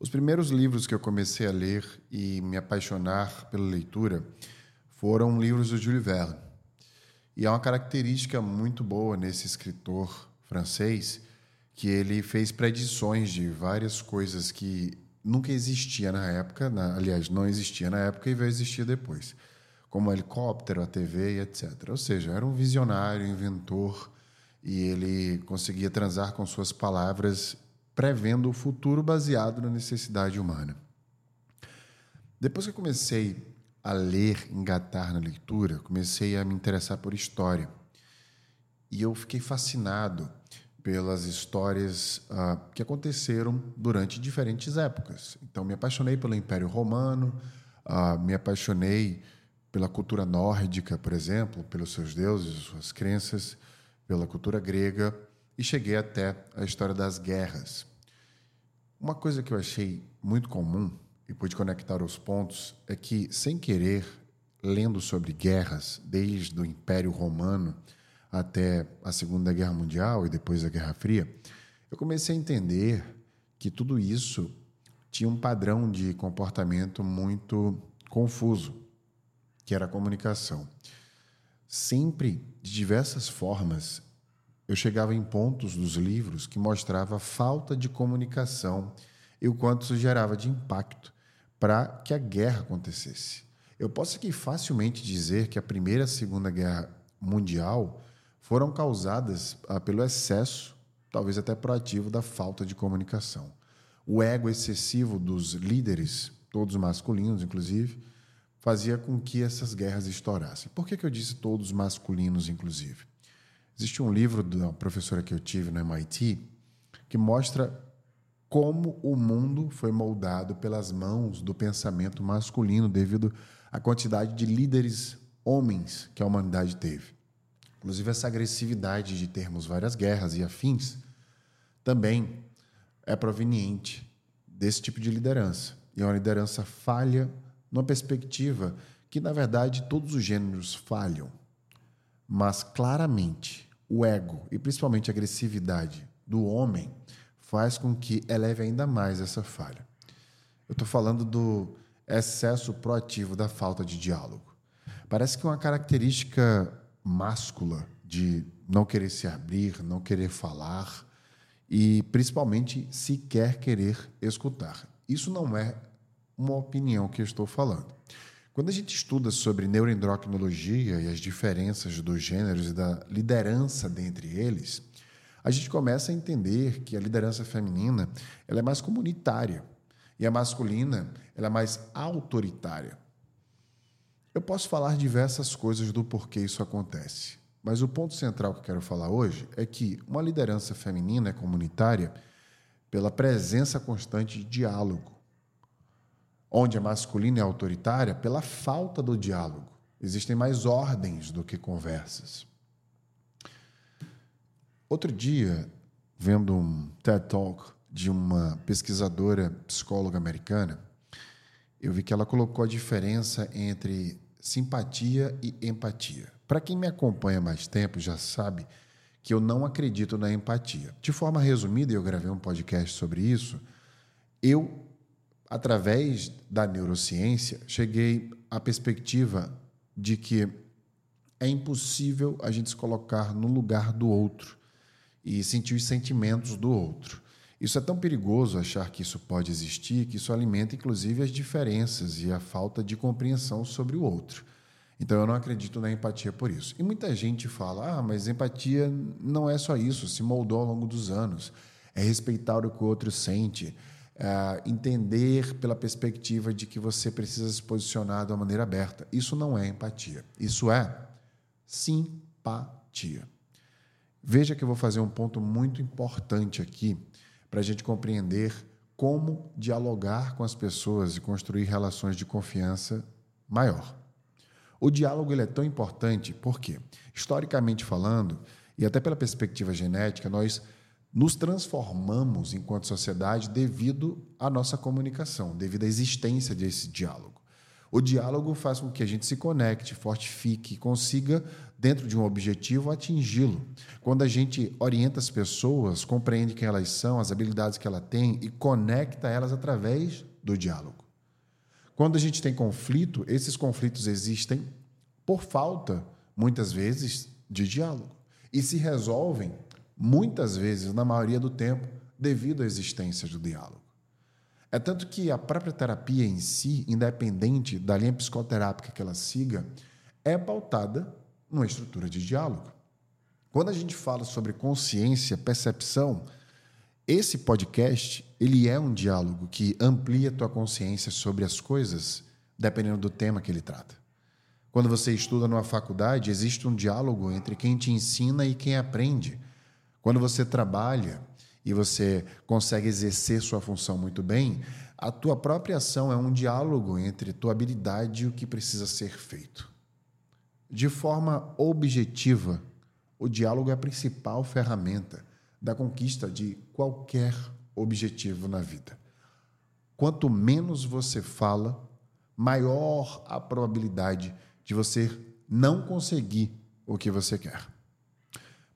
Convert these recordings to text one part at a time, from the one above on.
Os primeiros livros que eu comecei a ler e me apaixonar pela leitura foram livros do Jules Verne. E há uma característica muito boa nesse escritor francês que ele fez predições de várias coisas que nunca existia na época, na, aliás, não existia na época e veio existir depois, como o helicóptero, a TV e etc. Ou seja, era um visionário, inventor, e ele conseguia transar com suas palavras prevendo o futuro baseado na necessidade humana. Depois que eu comecei a ler, engatar na leitura, comecei a me interessar por história. E eu fiquei fascinado pelas histórias uh, que aconteceram durante diferentes épocas. Então, me apaixonei pelo Império Romano, uh, me apaixonei pela cultura nórdica, por exemplo, pelos seus deuses, suas crenças, pela cultura grega e cheguei até a história das guerras. Uma coisa que eu achei muito comum e pude conectar os pontos é que, sem querer, lendo sobre guerras, desde o Império Romano até a Segunda Guerra Mundial e depois a Guerra Fria, eu comecei a entender que tudo isso tinha um padrão de comportamento muito confuso, que era a comunicação. Sempre, de diversas formas, eu chegava em pontos dos livros que mostrava falta de comunicação e o quanto isso gerava de impacto para que a guerra acontecesse. Eu posso aqui facilmente dizer que a Primeira e a Segunda Guerra Mundial foram causadas ah, pelo excesso, talvez até proativo, da falta de comunicação. O ego excessivo dos líderes, todos masculinos inclusive, fazia com que essas guerras estourassem. Por que, que eu disse todos masculinos, inclusive? Existe um livro da professora que eu tive no MIT que mostra como o mundo foi moldado pelas mãos do pensamento masculino devido à quantidade de líderes homens que a humanidade teve. Inclusive, essa agressividade de termos várias guerras e afins também é proveniente desse tipo de liderança. E é uma liderança falha numa perspectiva que, na verdade, todos os gêneros falham. Mas claramente o ego e principalmente a agressividade do homem faz com que eleve ainda mais essa falha. Eu estou falando do excesso proativo da falta de diálogo. Parece que uma característica máscula de não querer se abrir, não querer falar e principalmente sequer querer escutar. Isso não é uma opinião que eu estou falando. Quando a gente estuda sobre neuroendocrinologia e as diferenças dos gêneros e da liderança dentre eles, a gente começa a entender que a liderança feminina ela é mais comunitária e a masculina ela é mais autoritária. Eu posso falar diversas coisas do porquê isso acontece, mas o ponto central que eu quero falar hoje é que uma liderança feminina é comunitária pela presença constante de diálogo onde a masculina é autoritária pela falta do diálogo. Existem mais ordens do que conversas. Outro dia, vendo um TED Talk de uma pesquisadora psicóloga americana, eu vi que ela colocou a diferença entre simpatia e empatia. Para quem me acompanha mais tempo já sabe que eu não acredito na empatia. De forma resumida, eu gravei um podcast sobre isso. Eu através da neurociência, cheguei à perspectiva de que é impossível a gente se colocar no lugar do outro e sentir os sentimentos do outro. Isso é tão perigoso achar que isso pode existir, que isso alimenta inclusive as diferenças e a falta de compreensão sobre o outro. Então eu não acredito na empatia por isso. E muita gente fala: ah, mas empatia não é só isso, se moldou ao longo dos anos. É respeitar o que o outro sente, é, entender pela perspectiva de que você precisa se posicionar de uma maneira aberta. Isso não é empatia. Isso é simpatia. Veja que eu vou fazer um ponto muito importante aqui para a gente compreender como dialogar com as pessoas e construir relações de confiança maior. O diálogo ele é tão importante porque, historicamente falando, e até pela perspectiva genética, nós nos transformamos enquanto sociedade devido à nossa comunicação, devido à existência desse diálogo. O diálogo faz com que a gente se conecte, fortifique, consiga dentro de um objetivo, atingi-lo. Quando a gente orienta as pessoas, compreende quem elas são, as habilidades que ela tem e conecta elas através do diálogo. Quando a gente tem conflito, esses conflitos existem por falta, muitas vezes, de diálogo. E se resolvem, muitas vezes, na maioria do tempo, devido à existência do diálogo. É tanto que a própria terapia em si, independente da linha psicoterápica que ela siga, é pautada numa estrutura de diálogo. Quando a gente fala sobre consciência, percepção, esse podcast, ele é um diálogo que amplia tua consciência sobre as coisas, dependendo do tema que ele trata. Quando você estuda numa faculdade, existe um diálogo entre quem te ensina e quem aprende. Quando você trabalha e você consegue exercer sua função muito bem, a tua própria ação é um diálogo entre tua habilidade e o que precisa ser feito. De forma objetiva, o diálogo é a principal ferramenta da conquista de qualquer objetivo na vida. Quanto menos você fala, maior a probabilidade de você não conseguir o que você quer.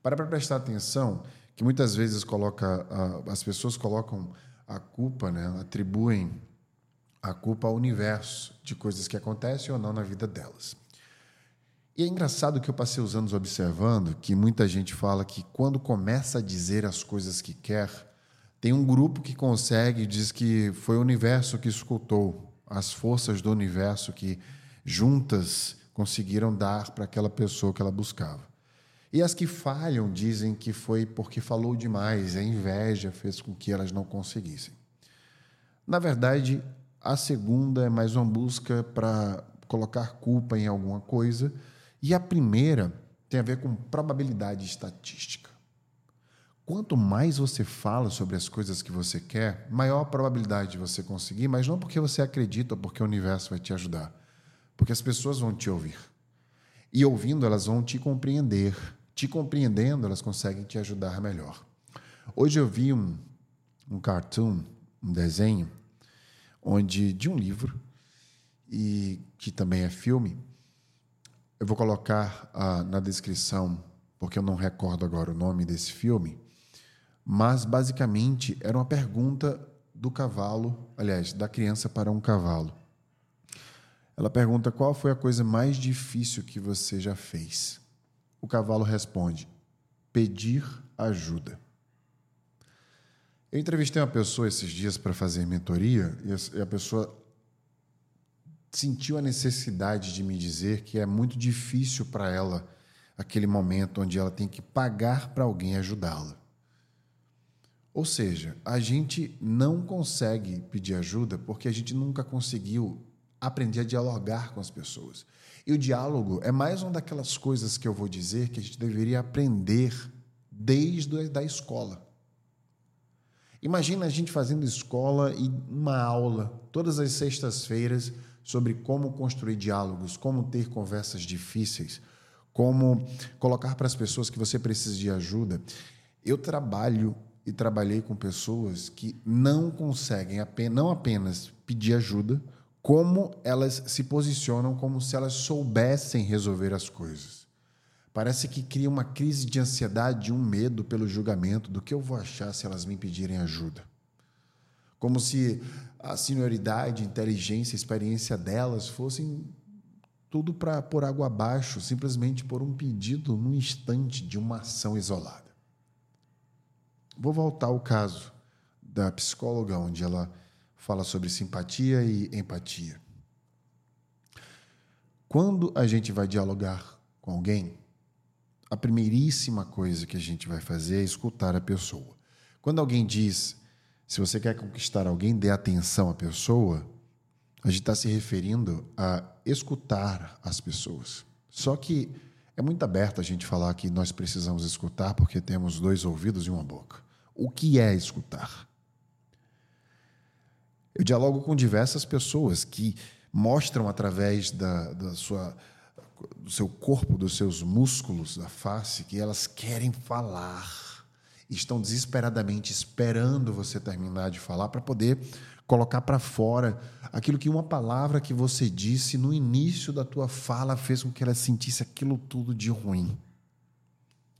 Para para prestar atenção que muitas vezes coloca as pessoas colocam a culpa, né, atribuem a culpa ao universo de coisas que acontecem ou não na vida delas. E é engraçado que eu passei os anos observando que muita gente fala que quando começa a dizer as coisas que quer, tem um grupo que consegue e diz que foi o universo que escutou, as forças do universo que juntas conseguiram dar para aquela pessoa que ela buscava. E as que falham dizem que foi porque falou demais, a inveja fez com que elas não conseguissem. Na verdade, a segunda é mais uma busca para colocar culpa em alguma coisa e a primeira tem a ver com probabilidade estatística. Quanto mais você fala sobre as coisas que você quer, maior a probabilidade de você conseguir, mas não porque você acredita ou porque o universo vai te ajudar, porque as pessoas vão te ouvir. E ouvindo, elas vão te compreender. Te compreendendo, elas conseguem te ajudar melhor. Hoje eu vi um, um cartoon, um desenho, onde de um livro, e que também é filme, eu vou colocar ah, na descrição, porque eu não recordo agora o nome desse filme, mas basicamente era uma pergunta do cavalo, aliás, da criança para um cavalo. Ela pergunta qual foi a coisa mais difícil que você já fez. O cavalo responde: pedir ajuda. Eu entrevistei uma pessoa esses dias para fazer mentoria e a pessoa sentiu a necessidade de me dizer que é muito difícil para ela aquele momento onde ela tem que pagar para alguém ajudá-la. Ou seja, a gente não consegue pedir ajuda porque a gente nunca conseguiu aprender a dialogar com as pessoas. E o diálogo é mais uma daquelas coisas que eu vou dizer que a gente deveria aprender desde da escola. Imagina a gente fazendo escola e uma aula todas as sextas-feiras sobre como construir diálogos, como ter conversas difíceis, como colocar para as pessoas que você precisa de ajuda. Eu trabalho e trabalhei com pessoas que não conseguem não apenas pedir ajuda, como elas se posicionam como se elas soubessem resolver as coisas. Parece que cria uma crise de ansiedade, um medo pelo julgamento do que eu vou achar se elas me pedirem ajuda como se a senioridade, inteligência, experiência delas fossem tudo para pôr água abaixo, simplesmente por um pedido num instante de uma ação isolada. Vou voltar ao caso da psicóloga, onde ela fala sobre simpatia e empatia. Quando a gente vai dialogar com alguém, a primeiríssima coisa que a gente vai fazer é escutar a pessoa. Quando alguém diz se você quer conquistar alguém, dê atenção à pessoa. A gente está se referindo a escutar as pessoas. Só que é muito aberto a gente falar que nós precisamos escutar porque temos dois ouvidos e uma boca. O que é escutar? Eu dialogo com diversas pessoas que mostram através da, da sua, do seu corpo, dos seus músculos da face, que elas querem falar estão desesperadamente esperando você terminar de falar para poder colocar para fora aquilo que uma palavra que você disse no início da tua fala fez com que ela sentisse aquilo tudo de ruim.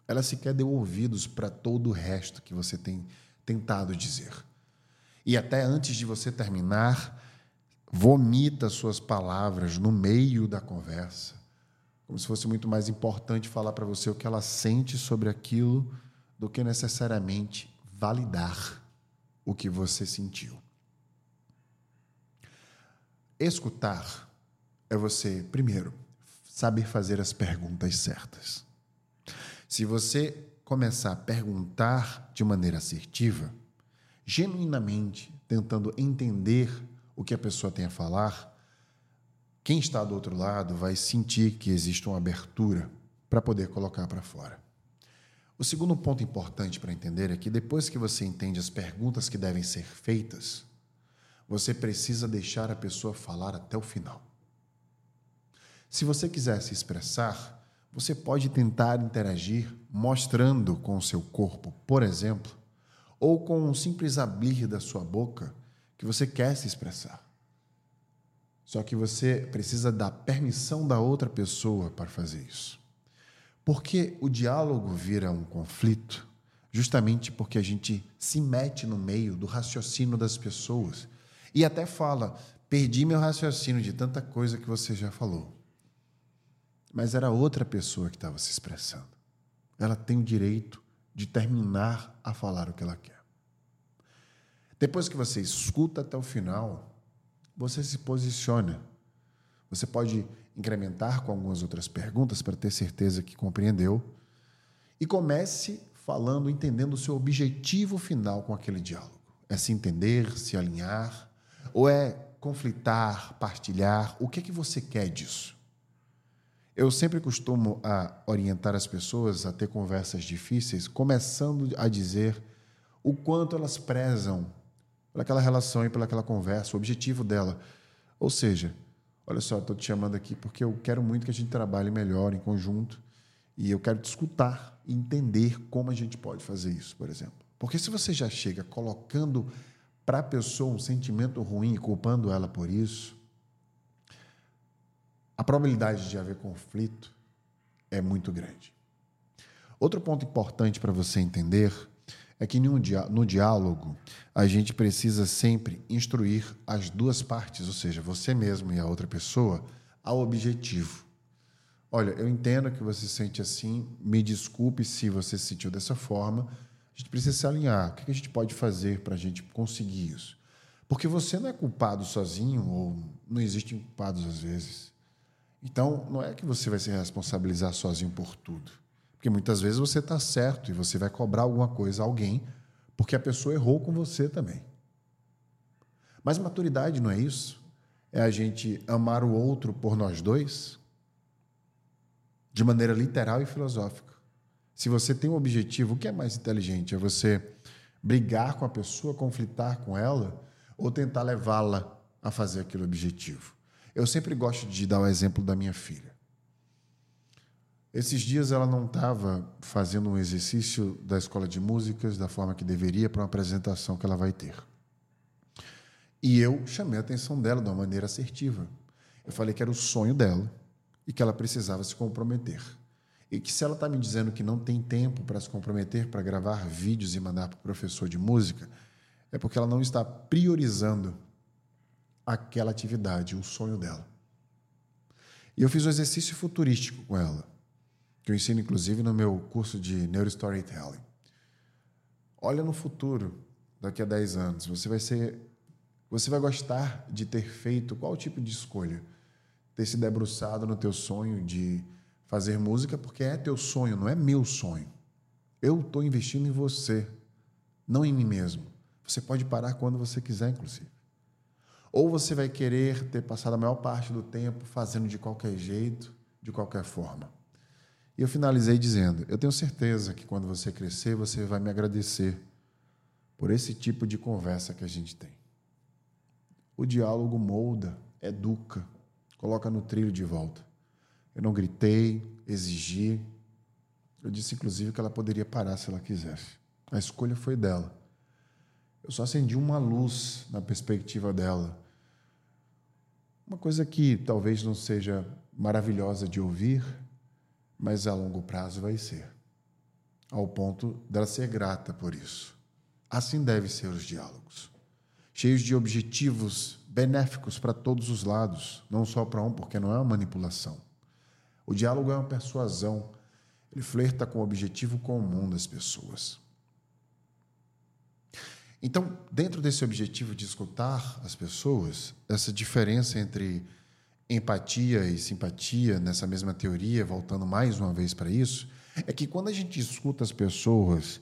Ela sequer deu ouvidos para todo o resto que você tem tentado dizer. E até antes de você terminar, vomita suas palavras no meio da conversa, como se fosse muito mais importante falar para você o que ela sente sobre aquilo do que necessariamente validar o que você sentiu. Escutar é você, primeiro, saber fazer as perguntas certas. Se você começar a perguntar de maneira assertiva, genuinamente tentando entender o que a pessoa tem a falar, quem está do outro lado vai sentir que existe uma abertura para poder colocar para fora. O segundo ponto importante para entender é que depois que você entende as perguntas que devem ser feitas, você precisa deixar a pessoa falar até o final. Se você quiser se expressar, você pode tentar interagir mostrando com o seu corpo, por exemplo, ou com um simples abrir da sua boca que você quer se expressar. Só que você precisa dar permissão da outra pessoa para fazer isso. Porque o diálogo vira um conflito justamente porque a gente se mete no meio do raciocínio das pessoas e até fala: perdi meu raciocínio de tanta coisa que você já falou mas era outra pessoa que estava se expressando. Ela tem o direito de terminar a falar o que ela quer. Depois que você escuta até o final, você se posiciona. Você pode incrementar com algumas outras perguntas para ter certeza que compreendeu e comece falando, entendendo o seu objetivo final com aquele diálogo. É se entender, se alinhar, ou é conflitar, partilhar? O que é que você quer disso? Eu sempre costumo a orientar as pessoas a ter conversas difíceis, começando a dizer o quanto elas prezam pelaquela relação e pelaquela conversa, o objetivo dela. Ou seja, olha só, estou te chamando aqui porque eu quero muito que a gente trabalhe melhor em conjunto e eu quero te escutar e entender como a gente pode fazer isso, por exemplo. Porque se você já chega colocando para a pessoa um sentimento ruim e culpando ela por isso, a probabilidade de haver conflito é muito grande. Outro ponto importante para você entender é que no diálogo a gente precisa sempre instruir as duas partes, ou seja, você mesmo e a outra pessoa, ao objetivo. Olha, eu entendo que você se sente assim, me desculpe se você se sentiu dessa forma, a gente precisa se alinhar. O que a gente pode fazer para a gente conseguir isso? Porque você não é culpado sozinho, ou não existem culpados às vezes. Então, não é que você vai se responsabilizar sozinho por tudo. Porque muitas vezes você está certo e você vai cobrar alguma coisa a alguém porque a pessoa errou com você também. Mas maturidade não é isso? É a gente amar o outro por nós dois? De maneira literal e filosófica. Se você tem um objetivo, o que é mais inteligente? É você brigar com a pessoa, conflitar com ela ou tentar levá-la a fazer aquele objetivo? Eu sempre gosto de dar o exemplo da minha filha. Esses dias ela não estava fazendo um exercício da escola de músicas da forma que deveria para uma apresentação que ela vai ter. E eu chamei a atenção dela de uma maneira assertiva. Eu falei que era o sonho dela e que ela precisava se comprometer. E que se ela está me dizendo que não tem tempo para se comprometer, para gravar vídeos e mandar para o professor de música, é porque ela não está priorizando aquela atividade, o sonho dela. E eu fiz um exercício futurístico com ela, que eu ensino inclusive no meu curso de Neurostorytelling. Olha no futuro, daqui a 10 anos, você vai ser você vai gostar de ter feito qual tipo de escolha? Ter se debruçado no teu sonho de fazer música porque é teu sonho, não é meu sonho. Eu estou investindo em você, não em mim mesmo. Você pode parar quando você quiser, inclusive. Ou você vai querer ter passado a maior parte do tempo fazendo de qualquer jeito, de qualquer forma. E eu finalizei dizendo: Eu tenho certeza que quando você crescer, você vai me agradecer por esse tipo de conversa que a gente tem. O diálogo molda, educa, coloca no trilho de volta. Eu não gritei, exigi. Eu disse, inclusive, que ela poderia parar se ela quisesse. A escolha foi dela. Eu só acendi uma luz na perspectiva dela. Uma coisa que talvez não seja maravilhosa de ouvir, mas a longo prazo vai ser, ao ponto dela ser grata por isso. Assim devem ser os diálogos, cheios de objetivos benéficos para todos os lados, não só para um, porque não é uma manipulação. O diálogo é uma persuasão, ele flerta com o objetivo comum das pessoas. Então, dentro desse objetivo de escutar as pessoas, essa diferença entre empatia e simpatia nessa mesma teoria, voltando mais uma vez para isso, é que quando a gente escuta as pessoas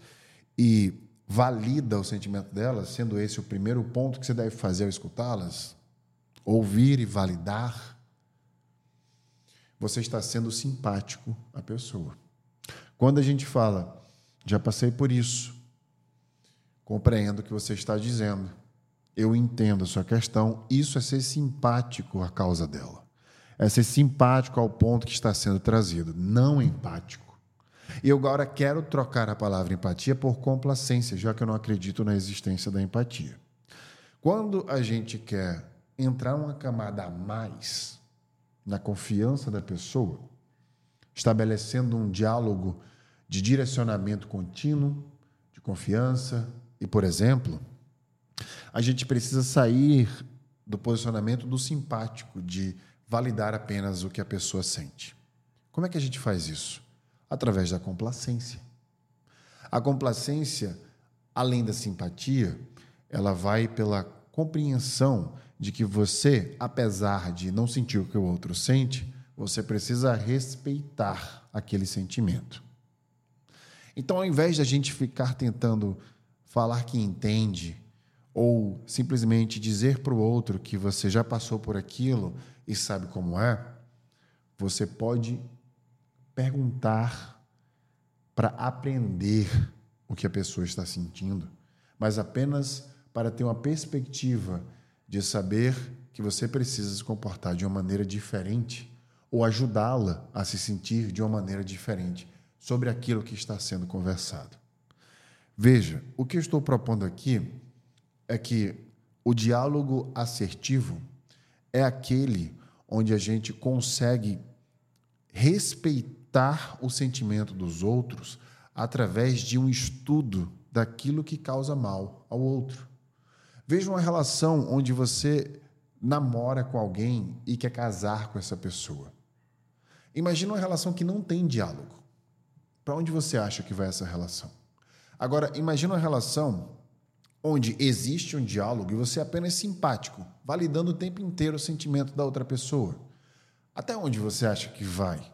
e valida o sentimento delas, sendo esse o primeiro ponto que você deve fazer ao escutá-las, ouvir e validar, você está sendo simpático à pessoa. Quando a gente fala, já passei por isso, compreendo o que você está dizendo, eu entendo a sua questão, isso é ser simpático à causa dela. É ser simpático ao ponto que está sendo trazido, não empático. E eu agora quero trocar a palavra empatia por complacência, já que eu não acredito na existência da empatia. Quando a gente quer entrar uma camada a mais na confiança da pessoa, estabelecendo um diálogo de direcionamento contínuo, de confiança, e, por exemplo, a gente precisa sair do posicionamento do simpático, de validar apenas o que a pessoa sente. Como é que a gente faz isso? Através da complacência. A complacência, além da simpatia, ela vai pela compreensão de que você, apesar de não sentir o que o outro sente, você precisa respeitar aquele sentimento. Então, ao invés de a gente ficar tentando falar que entende, ou simplesmente dizer para o outro que você já passou por aquilo e sabe como é, você pode perguntar para aprender o que a pessoa está sentindo, mas apenas para ter uma perspectiva de saber que você precisa se comportar de uma maneira diferente ou ajudá-la a se sentir de uma maneira diferente sobre aquilo que está sendo conversado. Veja, o que eu estou propondo aqui é que o diálogo assertivo é aquele onde a gente consegue respeitar o sentimento dos outros através de um estudo daquilo que causa mal ao outro. Veja uma relação onde você namora com alguém e quer casar com essa pessoa. Imagina uma relação que não tem diálogo. Para onde você acha que vai essa relação? Agora, imagina uma relação onde existe um diálogo e você é apenas simpático, validando o tempo inteiro o sentimento da outra pessoa. Até onde você acha que vai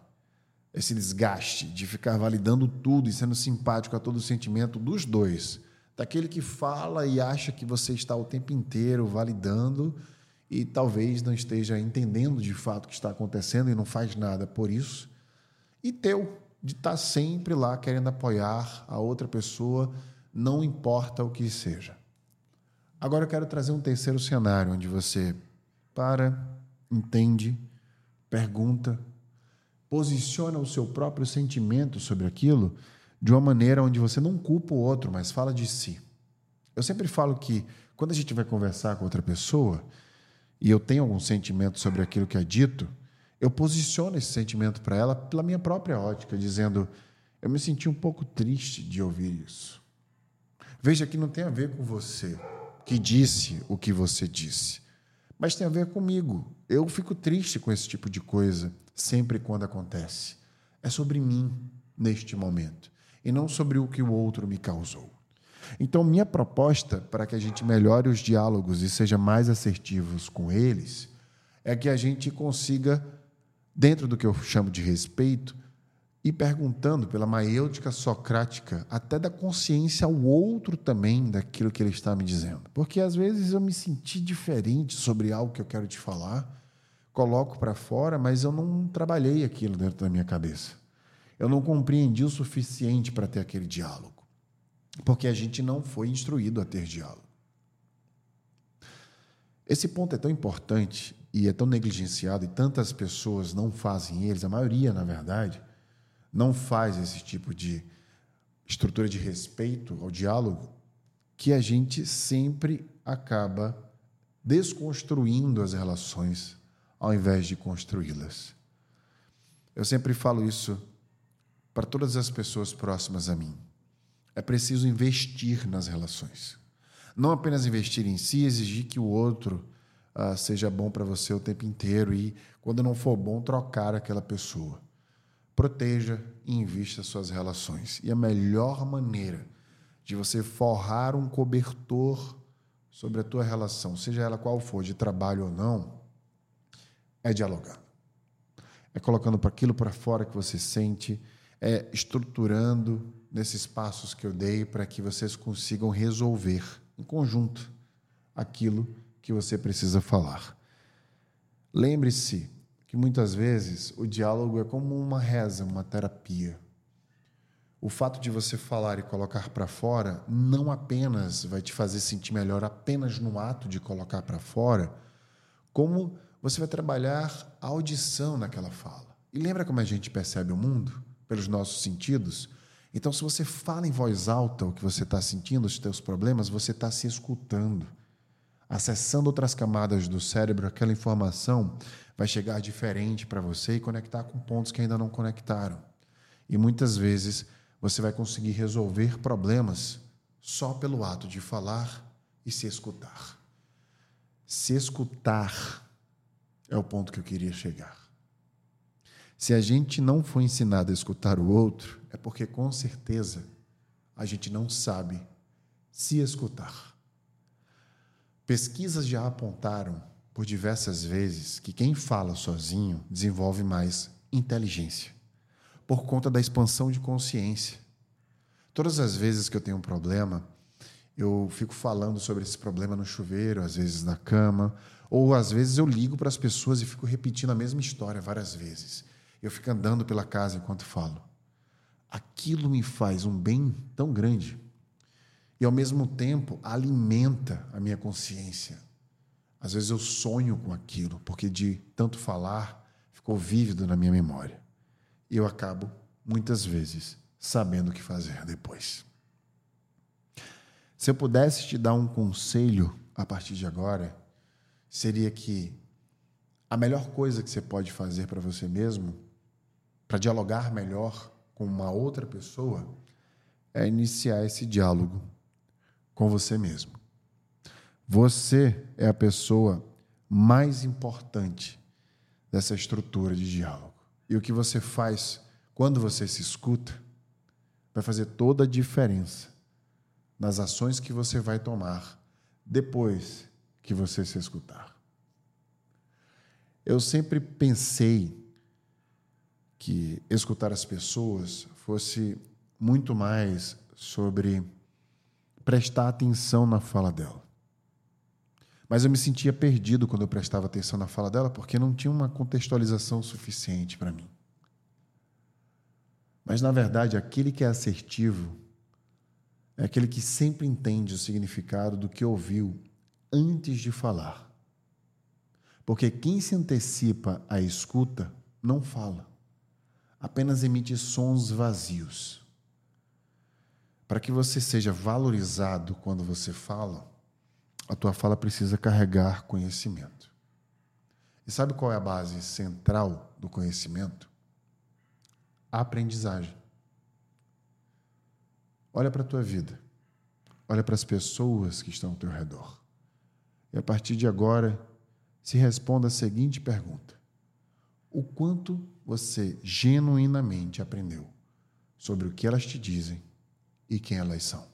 esse desgaste de ficar validando tudo e sendo simpático a todo o sentimento dos dois? Daquele que fala e acha que você está o tempo inteiro validando e talvez não esteja entendendo de fato o que está acontecendo e não faz nada por isso. E teu, de estar sempre lá querendo apoiar a outra pessoa, não importa o que seja. Agora eu quero trazer um terceiro cenário onde você para, entende, pergunta, posiciona o seu próprio sentimento sobre aquilo de uma maneira onde você não culpa o outro, mas fala de si. Eu sempre falo que quando a gente vai conversar com outra pessoa e eu tenho algum sentimento sobre aquilo que é dito, eu posiciono esse sentimento para ela pela minha própria ótica, dizendo: eu me senti um pouco triste de ouvir isso. Veja que não tem a ver com você que disse o que você disse, mas tem a ver comigo. Eu fico triste com esse tipo de coisa sempre quando acontece. É sobre mim neste momento e não sobre o que o outro me causou. Então, minha proposta para que a gente melhore os diálogos e seja mais assertivos com eles é que a gente consiga, dentro do que eu chamo de respeito, e perguntando pela maêutica socrática, até da consciência ao outro também daquilo que ele está me dizendo. Porque às vezes eu me senti diferente sobre algo que eu quero te falar, coloco para fora, mas eu não trabalhei aquilo dentro da minha cabeça. Eu não compreendi o suficiente para ter aquele diálogo. Porque a gente não foi instruído a ter diálogo. Esse ponto é tão importante e é tão negligenciado e tantas pessoas não fazem eles, a maioria, na verdade, não faz esse tipo de estrutura de respeito ao diálogo que a gente sempre acaba desconstruindo as relações ao invés de construí-las. Eu sempre falo isso para todas as pessoas próximas a mim. É preciso investir nas relações. Não apenas investir em si, exigir que o outro uh, seja bom para você o tempo inteiro e, quando não for bom, trocar aquela pessoa. Proteja e invista suas relações. E a melhor maneira de você forrar um cobertor sobre a tua relação, seja ela qual for, de trabalho ou não, é dialogando. É colocando para aquilo para fora que você sente, é estruturando nesses passos que eu dei para que vocês consigam resolver em conjunto aquilo que você precisa falar. Lembre-se que muitas vezes o diálogo é como uma reza, uma terapia. O fato de você falar e colocar para fora não apenas vai te fazer sentir melhor apenas no ato de colocar para fora, como você vai trabalhar a audição naquela fala. E lembra como a gente percebe o mundo? Pelos nossos sentidos? Então, se você fala em voz alta o que você está sentindo, os seus problemas, você está se escutando. Acessando outras camadas do cérebro, aquela informação vai chegar diferente para você e conectar com pontos que ainda não conectaram. E muitas vezes você vai conseguir resolver problemas só pelo ato de falar e se escutar. Se escutar é o ponto que eu queria chegar. Se a gente não foi ensinado a escutar o outro, é porque com certeza a gente não sabe se escutar. Pesquisas já apontaram por diversas vezes que quem fala sozinho desenvolve mais inteligência por conta da expansão de consciência. Todas as vezes que eu tenho um problema, eu fico falando sobre esse problema no chuveiro, às vezes na cama, ou às vezes eu ligo para as pessoas e fico repetindo a mesma história várias vezes. Eu fico andando pela casa enquanto falo. Aquilo me faz um bem tão grande e, ao mesmo tempo, alimenta a minha consciência. Às vezes eu sonho com aquilo, porque de tanto falar ficou vívido na minha memória e eu acabo, muitas vezes, sabendo o que fazer depois. Se eu pudesse te dar um conselho a partir de agora, seria que a melhor coisa que você pode fazer para você mesmo, para dialogar melhor com uma outra pessoa, é iniciar esse diálogo com você mesmo. Você é a pessoa mais importante dessa estrutura de diálogo. E o que você faz quando você se escuta vai fazer toda a diferença nas ações que você vai tomar depois que você se escutar. Eu sempre pensei que escutar as pessoas fosse muito mais sobre prestar atenção na fala dela. Mas eu me sentia perdido quando eu prestava atenção na fala dela, porque não tinha uma contextualização suficiente para mim. Mas, na verdade, aquele que é assertivo é aquele que sempre entende o significado do que ouviu antes de falar. Porque quem se antecipa à escuta não fala, apenas emite sons vazios. Para que você seja valorizado quando você fala, a tua fala precisa carregar conhecimento. E sabe qual é a base central do conhecimento? A aprendizagem. Olha para a tua vida. Olha para as pessoas que estão ao teu redor. E a partir de agora, se responda a seguinte pergunta: O quanto você genuinamente aprendeu sobre o que elas te dizem e quem elas são?